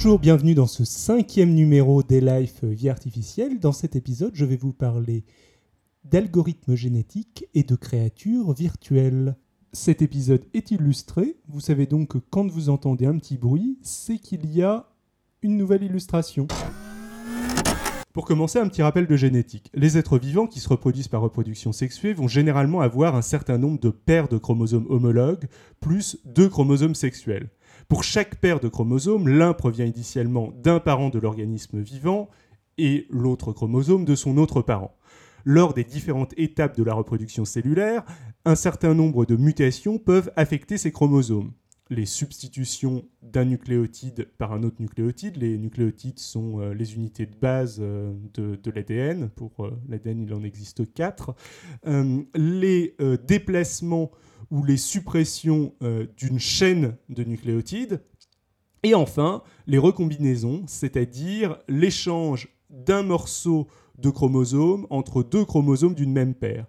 Bonjour, bienvenue dans ce cinquième numéro des Life Vie Artificielle. Dans cet épisode, je vais vous parler d'algorithmes génétiques et de créatures virtuelles. Cet épisode est illustré. Vous savez donc que quand vous entendez un petit bruit, c'est qu'il y a une nouvelle illustration. Pour commencer, un petit rappel de génétique. Les êtres vivants qui se reproduisent par reproduction sexuée vont généralement avoir un certain nombre de paires de chromosomes homologues, plus deux chromosomes sexuels. Pour chaque paire de chromosomes, l'un provient initialement d'un parent de l'organisme vivant et l'autre chromosome de son autre parent. Lors des différentes étapes de la reproduction cellulaire, un certain nombre de mutations peuvent affecter ces chromosomes. Les substitutions d'un nucléotide par un autre nucléotide, les nucléotides sont euh, les unités de base euh, de, l'ADN, pour euh, l'ADN il en existe quatre, les déplacements ou les suppressions euh, d'une chaîne de nucléotides. Et enfin, les recombinaisons, c'est-à-dire l'échange d'un morceau de chromosome entre deux chromosomes d'une même paire.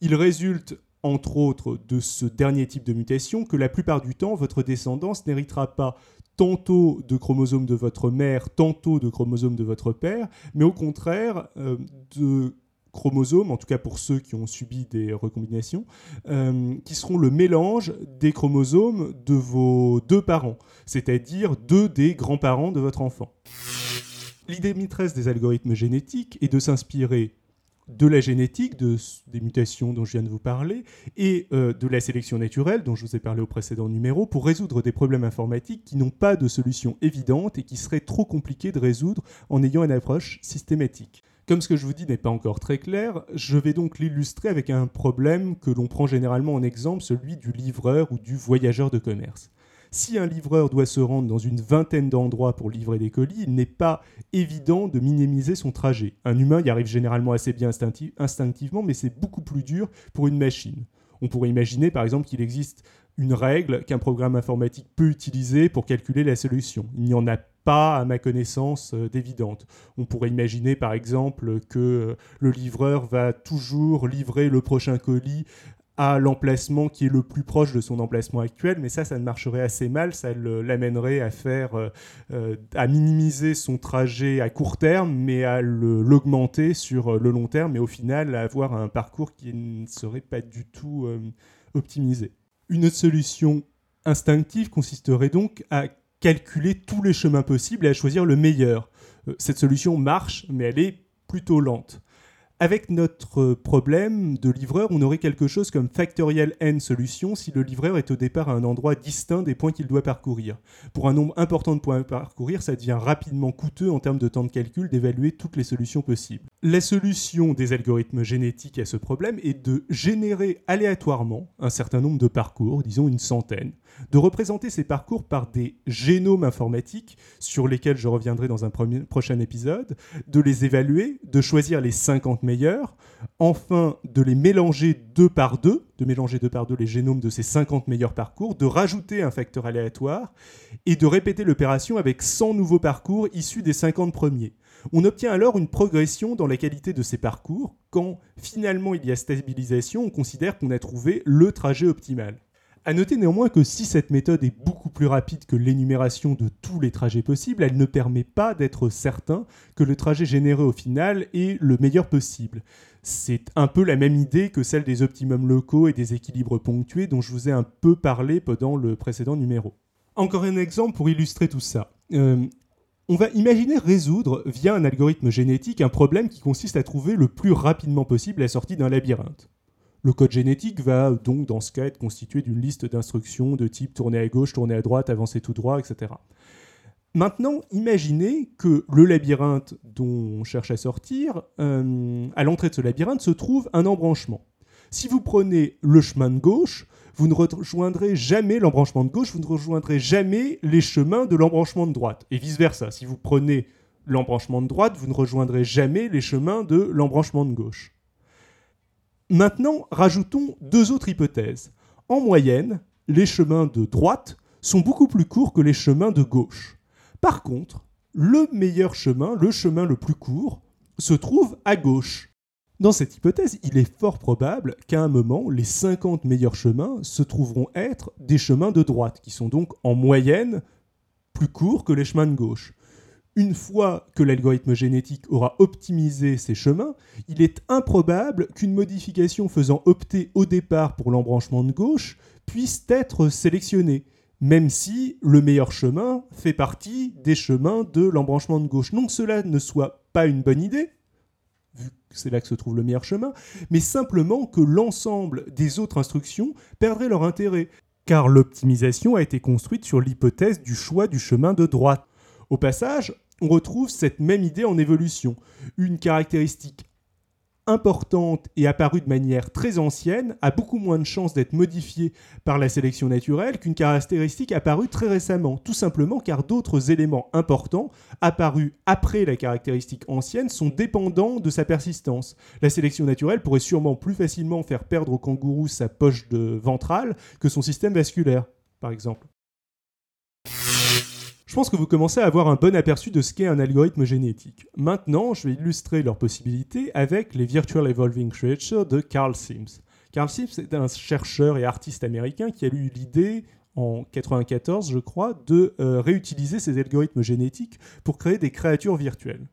Il résulte, entre autres, de ce dernier type de mutation que la plupart du temps, votre descendance n'héritera pas tantôt de chromosomes de votre mère, tantôt de chromosomes de votre père, mais au contraire euh, de chromosomes, en tout cas pour ceux qui ont subi des recombinations, euh, qui seront le mélange des chromosomes de vos deux parents, c'est-à-dire deux des grands-parents de votre enfant. L'idée maîtresse des algorithmes génétiques est de s'inspirer de la génétique, de, des mutations dont je viens de vous parler, et euh, de la sélection naturelle dont je vous ai parlé au précédent numéro, pour résoudre des problèmes informatiques qui n'ont pas de solution évidente et qui seraient trop compliqués de résoudre en ayant une approche systématique. Comme ce que je vous dis n'est pas encore très clair, je vais donc l'illustrer avec un problème que l'on prend généralement en exemple, celui du livreur ou du voyageur de commerce. Si un livreur doit se rendre dans une vingtaine d'endroits pour livrer des colis, il n'est pas évident de minimiser son trajet. Un humain y arrive généralement assez bien instinctivement, mais c'est beaucoup plus dur pour une machine. On pourrait imaginer par exemple qu'il existe une règle qu'un programme informatique peut utiliser pour calculer la solution. Il n'y en a pas, à ma connaissance, euh, d'évidente. On pourrait imaginer, par exemple, que euh, le livreur va toujours livrer le prochain colis à l'emplacement qui est le plus proche de son emplacement actuel, mais ça, ça ne marcherait assez mal, ça l'amènerait à faire, euh, à minimiser son trajet à court terme, mais à l'augmenter sur le long terme, et au final, avoir un parcours qui ne serait pas du tout optimisé. Une autre solution instinctive consisterait donc à calculer tous les chemins possibles et à choisir le meilleur. Euh, cette solution marche, mais elle est plutôt lente. Avec notre problème de livreur, on aurait quelque chose comme factoriel n solution si le livreur est au départ à un endroit distinct des points qu'il doit parcourir. Pour un nombre important de points à parcourir, ça devient rapidement coûteux en termes de temps de calcul d'évaluer toutes les solutions possibles. La solution des algorithmes génétiques à ce problème est de générer aléatoirement un certain nombre de parcours, disons une centaine, de représenter ces parcours par des génomes informatiques sur lesquels je reviendrai dans un prochain épisode, de les évaluer, de choisir les 50 enfin de les mélanger deux par deux, de mélanger deux par deux les génomes de ces 50 meilleurs parcours, de rajouter un facteur aléatoire et de répéter l'opération avec 100 nouveaux parcours issus des 50 premiers. On obtient alors une progression dans la qualité de ces parcours. Quand finalement il y a stabilisation, on considère qu'on a trouvé le trajet optimal. À noter néanmoins que si cette méthode est beaucoup plus rapide que l'énumération de tous les trajets possibles, elle ne permet pas d'être certain que le trajet généré au final est le meilleur possible. C'est un peu la même idée que celle des optimums locaux et des équilibres ponctués dont je vous ai un peu parlé pendant le précédent numéro. Encore un exemple pour illustrer tout ça. Euh, on va imaginer résoudre via un algorithme génétique un problème qui consiste à trouver le plus rapidement possible la sortie d'un labyrinthe. Le code génétique va donc, dans ce cas, être constitué d'une liste d'instructions de type tourner à gauche, tourner à droite, avancer tout droit, etc. Maintenant, imaginez que le labyrinthe dont on cherche à sortir, euh, à l'entrée de ce labyrinthe se trouve un embranchement. Si vous prenez le chemin de gauche, vous ne rejoindrez jamais l'embranchement de gauche, vous ne rejoindrez jamais les chemins de l'embranchement de droite. Et vice-versa, si vous prenez l'embranchement de droite, vous ne rejoindrez jamais les chemins de l'embranchement de gauche. Maintenant, rajoutons deux autres hypothèses. En moyenne, les chemins de droite sont beaucoup plus courts que les chemins de gauche. Par contre, le meilleur chemin, le chemin le plus court, se trouve à gauche. Dans cette hypothèse, il est fort probable qu'à un moment, les 50 meilleurs chemins se trouveront être des chemins de droite, qui sont donc en moyenne plus courts que les chemins de gauche. Une fois que l'algorithme génétique aura optimisé ces chemins, il est improbable qu'une modification faisant opter au départ pour l'embranchement de gauche puisse être sélectionnée, même si le meilleur chemin fait partie des chemins de l'embranchement de gauche. Non que cela ne soit pas une bonne idée, vu que c'est là que se trouve le meilleur chemin, mais simplement que l'ensemble des autres instructions perdraient leur intérêt, car l'optimisation a été construite sur l'hypothèse du choix du chemin de droite. Au passage, on retrouve cette même idée en évolution. Une caractéristique importante et apparue de manière très ancienne a beaucoup moins de chances d'être modifiée par la sélection naturelle qu'une caractéristique apparue très récemment, tout simplement car d'autres éléments importants apparus après la caractéristique ancienne sont dépendants de sa persistance. La sélection naturelle pourrait sûrement plus facilement faire perdre au kangourou sa poche de ventrale que son système vasculaire, par exemple. Je pense que vous commencez à avoir un bon aperçu de ce qu'est un algorithme génétique. Maintenant, je vais illustrer leurs possibilités avec les Virtual Evolving Creatures de Carl Sims. Carl Sims est un chercheur et artiste américain qui a eu l'idée en 1994, je crois, de euh, réutiliser ces algorithmes génétiques pour créer des créatures virtuelles.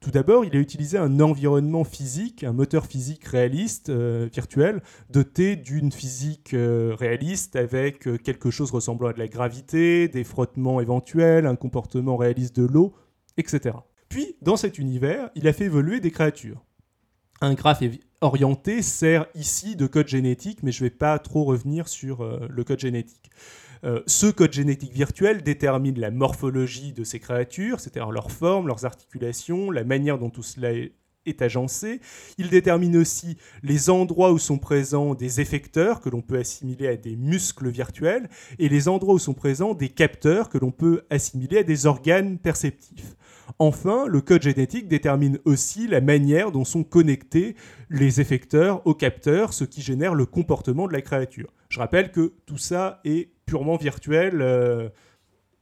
Tout d'abord, il a utilisé un environnement physique, un moteur physique réaliste, euh, virtuel, doté d'une physique euh, réaliste avec euh, quelque chose ressemblant à de la gravité, des frottements éventuels, un comportement réaliste de l'eau, etc. Puis, dans cet univers, il a fait évoluer des créatures. Un graphe orienté sert ici de code génétique, mais je ne vais pas trop revenir sur le code génétique. Euh, ce code génétique virtuel détermine la morphologie de ces créatures, c'est-à-dire leur forme, leurs articulations, la manière dont tout cela est, agencé. Il détermine aussi les endroits où sont présents des effecteurs que l'on peut assimiler à des muscles virtuels et les endroits où sont présents des capteurs que l'on peut assimiler à des organes perceptifs. Enfin, le code génétique détermine aussi la manière dont sont connectés les effecteurs aux capteurs, ce qui génère le comportement de la créature. Je rappelle que tout ça est purement virtuel, euh,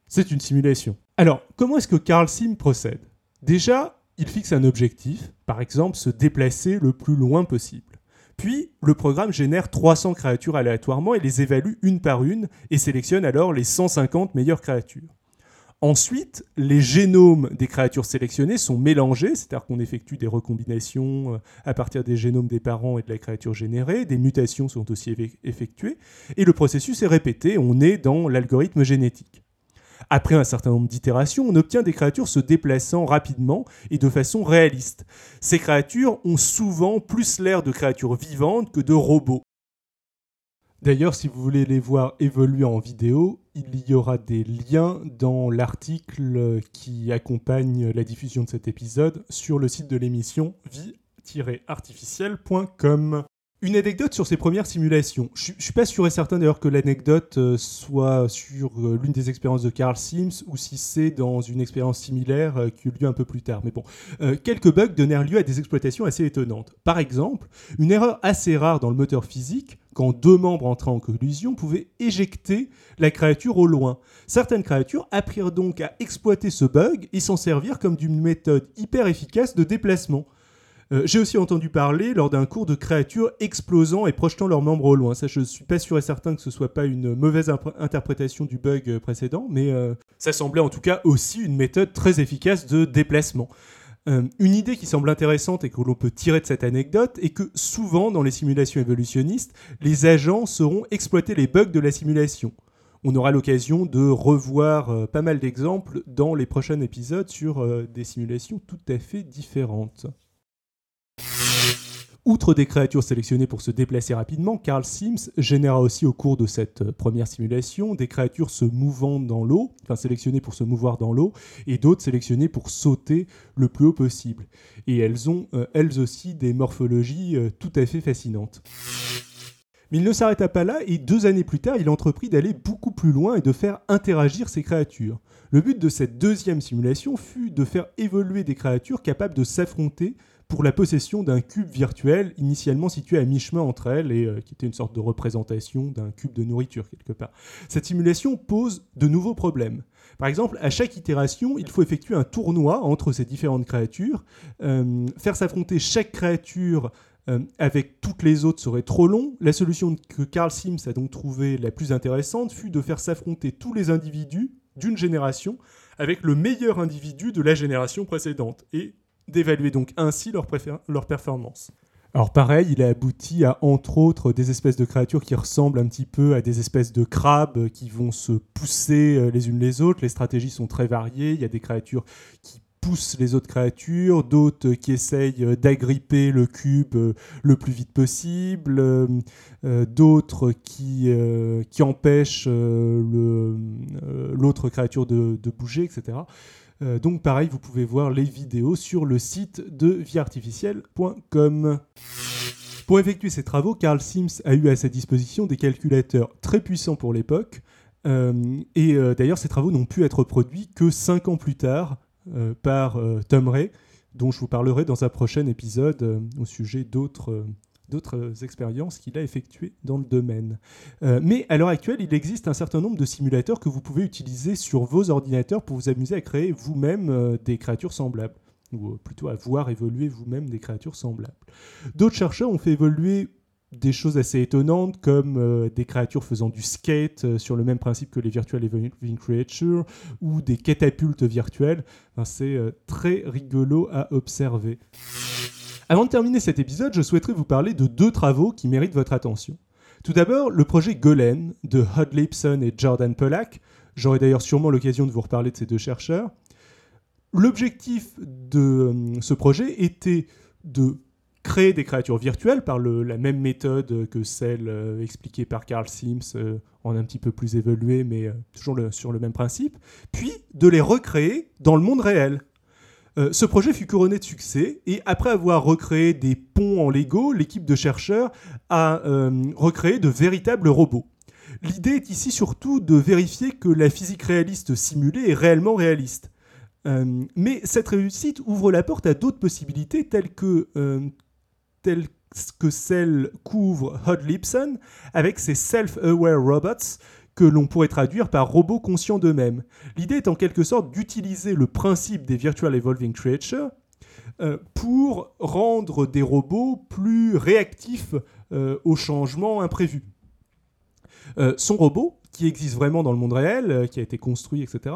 c'est une simulation. Alors, comment est-ce que Carl Sim procède? Déjà, il fixe un objectif, par exemple se déplacer le plus loin possible. Puis, le programme génère 300 créatures aléatoirement et les évalue une par une et sélectionne alors les 150 meilleures créatures. Ensuite, les génomes des créatures sélectionnées sont mélangés, c'est-à-dire qu'on effectue des recombinations euh, à partir des génomes des parents et de la créature générée, des mutations sont aussi effectuées, et le processus est répété, on est dans l'algorithme génétique. Après un certain nombre d'itérations, on obtient des créatures se déplaçant rapidement et de façon réaliste. Ces créatures ont souvent plus l'air de créatures vivantes que de robots. D'ailleurs, si vous voulez les voir évoluer en vidéo, il y aura des liens dans l'article qui accompagne la diffusion de cet épisode sur le site de l'émission vie-artificielle.com. Une anecdote sur ces premières simulations. Je, ne suis pas sûr et certain d'ailleurs que l'anecdote euh, soit sur euh, l'une des expériences de Carl Sims ou si c'est dans une expérience similaire euh, qui eut lieu un peu plus tard. Mais bon, quelques bugs donnèrent lieu à des exploitations assez étonnantes. Par exemple, une erreur assez rare dans le moteur physique, quand deux membres entraient en collision, pouvait éjecter la créature au loin. Certaines créatures apprirent donc à exploiter ce bug et s'en servir comme d'une méthode hyper efficace de déplacement. Euh, j'ai aussi entendu parler lors d'un cours de créatures explosant et projetant leurs membres au loin. Ça, je suis pas sûr et certain que ce soit pas une mauvaise interprétation du bug euh, précédent, mais euh, ça semblait en tout cas aussi une méthode très efficace de déplacement. une idée qui semble intéressante et que l'on peut tirer de cette anecdote est que souvent dans les simulations évolutionnistes, les agents sauront exploiter les bugs de la simulation. On aura l'occasion de revoir pas mal d'exemples dans les prochains épisodes sur des simulations tout à fait différentes. Outre des créatures sélectionnées pour se déplacer rapidement, Carl Sims généra aussi au cours de cette euh, première simulation des créatures se mouvant dans l'eau, enfin sélectionnées pour se mouvoir dans l'eau, et d'autres sélectionnées pour sauter le plus haut possible. Et elles ont euh, elles aussi des morphologies euh, tout à fait fascinantes. Mais il ne s'arrêta pas là et deux années plus tard, il entreprit d'aller beaucoup plus loin et de faire interagir ces créatures. Le but de cette deuxième simulation fut de faire évoluer des créatures capables de s'affronter pour la possession d'un cube virtuel initialement situé à mi-chemin entre elles et euh, qui était une sorte de représentation d'un cube de nourriture quelque part. Cette simulation pose de nouveaux problèmes. Par exemple, à chaque itération, il faut effectuer un tournoi entre ces différentes créatures. Euh, faire s'affronter chaque créature euh, avec toutes les autres serait trop long. La solution que Carl Sims a donc trouvée la plus intéressante fut de faire s'affronter tous les individus d'une génération avec le meilleur individu de la génération précédente et d'évaluer donc ainsi leur, performance. Alors pareil, il a abouti à entre autres des espèces de créatures qui ressemblent un petit peu à des espèces de crabes qui vont se pousser euh, les unes les autres. Les stratégies sont très variées. Il y a des créatures qui poussent les autres créatures, d'autres qui essayent euh, d'agripper le cube euh, le plus vite possible, d'autres qui, qui empêchent l'autre créature de, bouger, etc. Euh, donc pareil, vous pouvez voir les vidéos sur le site de vieartificielle.com. Pour effectuer ces travaux, Carl Sims a eu à sa disposition des calculateurs très puissants pour l'époque. Euh, et euh, d'ailleurs, ces travaux n'ont pu être produits que 5 ans plus tard par Tom Ray, dont je vous parlerai dans un prochain épisode au sujet d'autres d'autres expériences qu'il a effectuées dans le domaine. Euh, mais à l'heure actuelle, il existe un certain nombre de simulateurs que vous pouvez utiliser sur vos ordinateurs pour vous amuser à créer vous-même euh, des créatures semblables, ou euh, plutôt à voir évoluer vous-même des créatures semblables. D'autres chercheurs ont fait évoluer des choses assez étonnantes comme des créatures faisant du skate sur le même principe que les virtual evolving creatures ou des catapultes virtuelles. C'est très rigolo à observer. Avant de terminer cet épisode, je souhaiterais vous parler de deux travaux qui méritent votre attention. Tout d'abord, le projet Golen de Hod Lipson et Jordan Pollack. J'aurai d'ailleurs sûrement l'occasion de vous reparler de ces deux chercheurs. L'objectif de euh, ce projet était de créer des créatures virtuelles par la même méthode que celle euh, expliquée par Carl Sims, euh, en un petit peu plus évoluée, mais toujours sur le même principe, puis de les recréer dans le monde réel. Euh, ce projet fut couronné de succès et après avoir recréé des ponts en Lego, l'équipe de chercheurs a euh, recréé de véritables robots. L'idée est ici surtout de vérifier que la physique réaliste simulée est réellement réaliste. Euh, mais cette réussite ouvre la porte à d'autres possibilités telles que, telles que celle qu'ouvre Hod Lipson avec ses self-aware robots que l'on pourrait traduire par robots conscients d'eux-mêmes. L'idée est en quelque sorte d'utiliser le principe des Virtual Evolving Creatures euh, pour rendre des robots plus réactifs euh, aux changements imprévus. Euh, son robot, qui existe vraiment dans le monde réel, qui a été construit, etc.,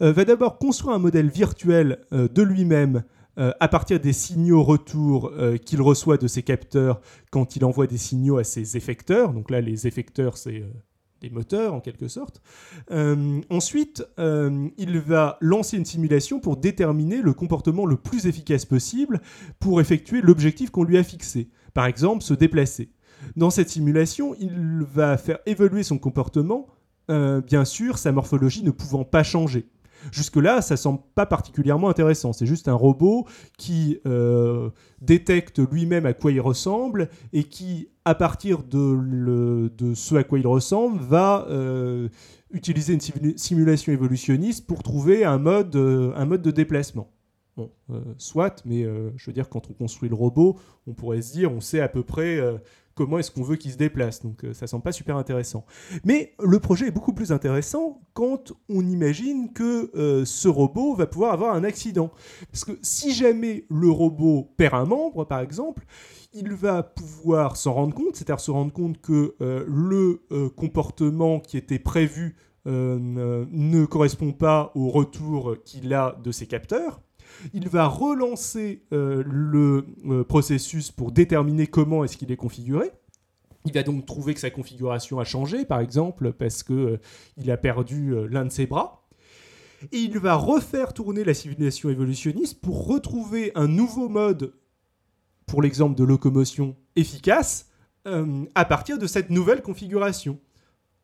va d'abord construire un modèle virtuel de lui-même à partir des signaux retour qu'il reçoit de ses capteurs quand il envoie des signaux à ses effecteurs. Donc là, les effecteurs, c'est des moteurs en quelque sorte. Euh, ensuite, euh, il va lancer une simulation pour déterminer le comportement le plus efficace possible pour effectuer l'objectif qu'on lui a fixé. Par exemple, se déplacer. Dans cette simulation, il va faire évoluer son comportement, euh, bien sûr, sa morphologie ne pouvant pas changer. Jusque-là, ça semble pas particulièrement intéressant. C'est juste un robot qui détecte lui-même à quoi il ressemble et qui, à partir de, ce à quoi il ressemble, va euh, utiliser une simulation évolutionniste pour trouver un mode, euh, un mode de déplacement. Bon, soit, mais je veux dire, quand on construit le robot, on pourrait se dire, on sait à peu près comment est-ce qu'on veut qu'il se déplace. Donc euh, ça semble pas super intéressant. Mais le projet est beaucoup plus intéressant quand on imagine que euh, ce robot va pouvoir avoir un accident. Parce que si jamais le robot perd un membre, par exemple, il va pouvoir s'en rendre compte, c'est-à-dire se rendre compte que euh, le comportement qui était prévu ne correspond pas au retour qu'il a de ses capteurs. Il va relancer euh, le euh, processus pour déterminer comment est-ce qu'il est configuré. Il va donc trouver que sa configuration a changé, par exemple, parce qu'il euh, a perdu l'un de ses bras. Et il va refaire tourner la civilisation évolutionniste pour retrouver un nouveau mode, pour l'exemple de locomotion efficace, à partir de cette nouvelle configuration.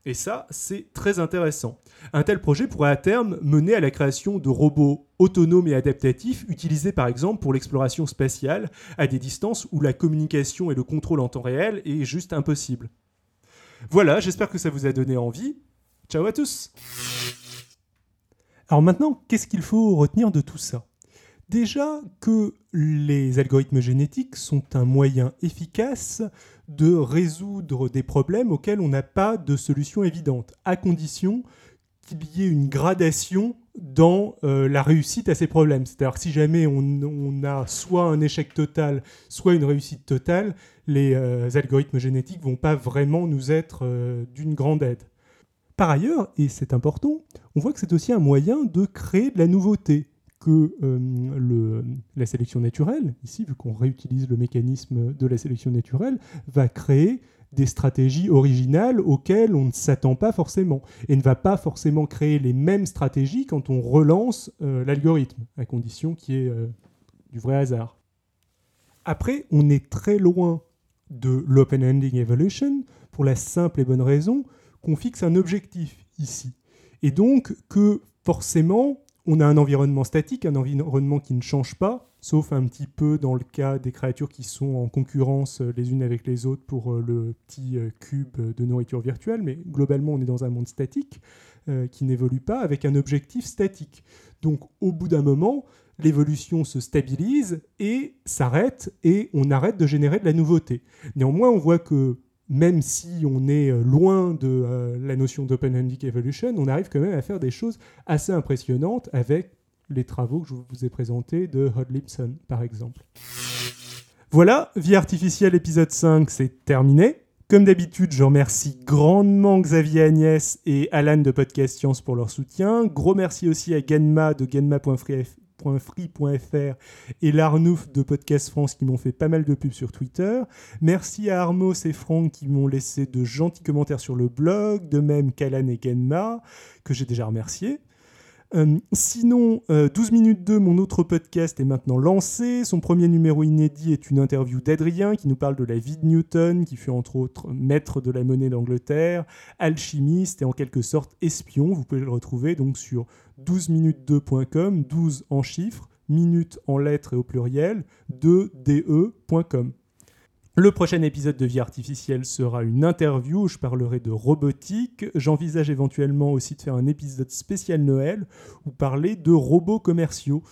Et ça, c'est très intéressant. Un tel projet pourrait à terme mener à la création de robots autonomes et adaptatifs, utilisés par exemple pour l'exploration spatiale, à des distances où la communication et le contrôle en temps réel est juste impossible. Voilà, j'espère que ça vous a donné envie. Ciao à tous Alors maintenant, qu'est-ce qu'il faut retenir de tout ça? Déjà que les algorithmes génétiques sont un moyen efficace de résoudre des problèmes auxquels on n'a pas de solution évidente, à condition qu'il y ait une gradation dans euh, la réussite à ces problèmes. C'est-à-dire que si jamais on, a soit un échec total, soit une réussite totale, les euh, algorithmes génétiques vont pas vraiment nous être euh, d'une grande aide. Par ailleurs, et c'est important, on voit que c'est aussi un moyen de créer de la nouveauté que euh, la sélection naturelle, ici, vu qu'on réutilise le mécanisme de la sélection naturelle, va créer des stratégies originales auxquelles on ne s'attend pas forcément et ne va pas forcément créer les mêmes stratégies quand on relance euh, l'algorithme, à condition qu'il y ait euh, du vrai hasard. Après, on est très loin de l'open-ending evolution pour la simple et bonne raison qu'on fixe un objectif ici. Et donc que forcément, on a un environnement statique, un environnement qui ne change pas, sauf un petit peu dans le cas des créatures qui sont en concurrence euh, les unes avec les autres pour euh, le petit euh, cube de nourriture virtuelle, mais globalement on est dans un monde statique qui n'évolue pas avec un objectif statique. Donc au bout d'un moment, l'évolution se stabilise et s'arrête et on arrête de générer de la nouveauté. Néanmoins, on voit que même si on est loin de la notion d'open-ended evolution, on arrive quand même à faire des choses assez impressionnantes avec les travaux que je vous ai présentés de Hod Lipson, par exemple. Voilà, Vie artificielle épisode 5, c'est terminé. Comme d'habitude, je remercie grandement Xavier Agnès et Alan de Podcast Science pour leur soutien. Gros merci aussi à Genma de genma.free.fr et l'Arnouf de Podcast France qui m'ont fait pas mal de pubs sur Twitter. Merci à Armos et Franck qui m'ont laissé de gentils commentaires sur le blog, de même qu'Alan et Genma, que j'ai déjà remerciés. Euh, sinon, 12 euh, minutes 2, mon autre podcast est maintenant lancé. Son premier numéro inédit est une interview d'Adrien qui nous parle de la vie de Newton, qui fut entre autres maître de la monnaie d'Angleterre, alchimiste et en quelque sorte espion. Vous pouvez le retrouver donc sur 12minutes2.com, 12 en chiffres, minutes en lettres et au pluriel, 2de.com. Le prochain épisode de Vie artificielle sera une interview où je parlerai de robotique. J'envisage éventuellement aussi de faire un épisode spécial Noël où parler de robots commerciaux.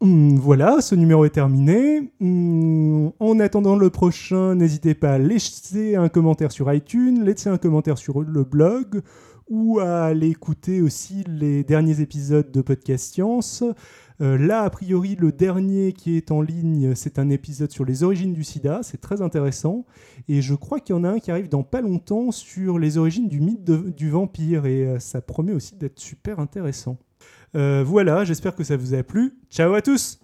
Hmm, voilà, ce numéro est terminé. Hmm, en attendant le prochain, n'hésitez pas à laisser un commentaire sur iTunes, laisser un commentaire sur le blog ou à aller écouter aussi les derniers épisodes de Podcast Science. Euh, là, a priori, le dernier qui est en ligne, c'est un épisode sur les origines du sida. C'est très intéressant. Et je crois qu'il y en a un qui arrive dans pas longtemps sur les origines du mythe du vampire. Et euh, ça promet aussi d'être super intéressant. Euh, voilà, j'espère que ça vous a plu. Ciao à tous!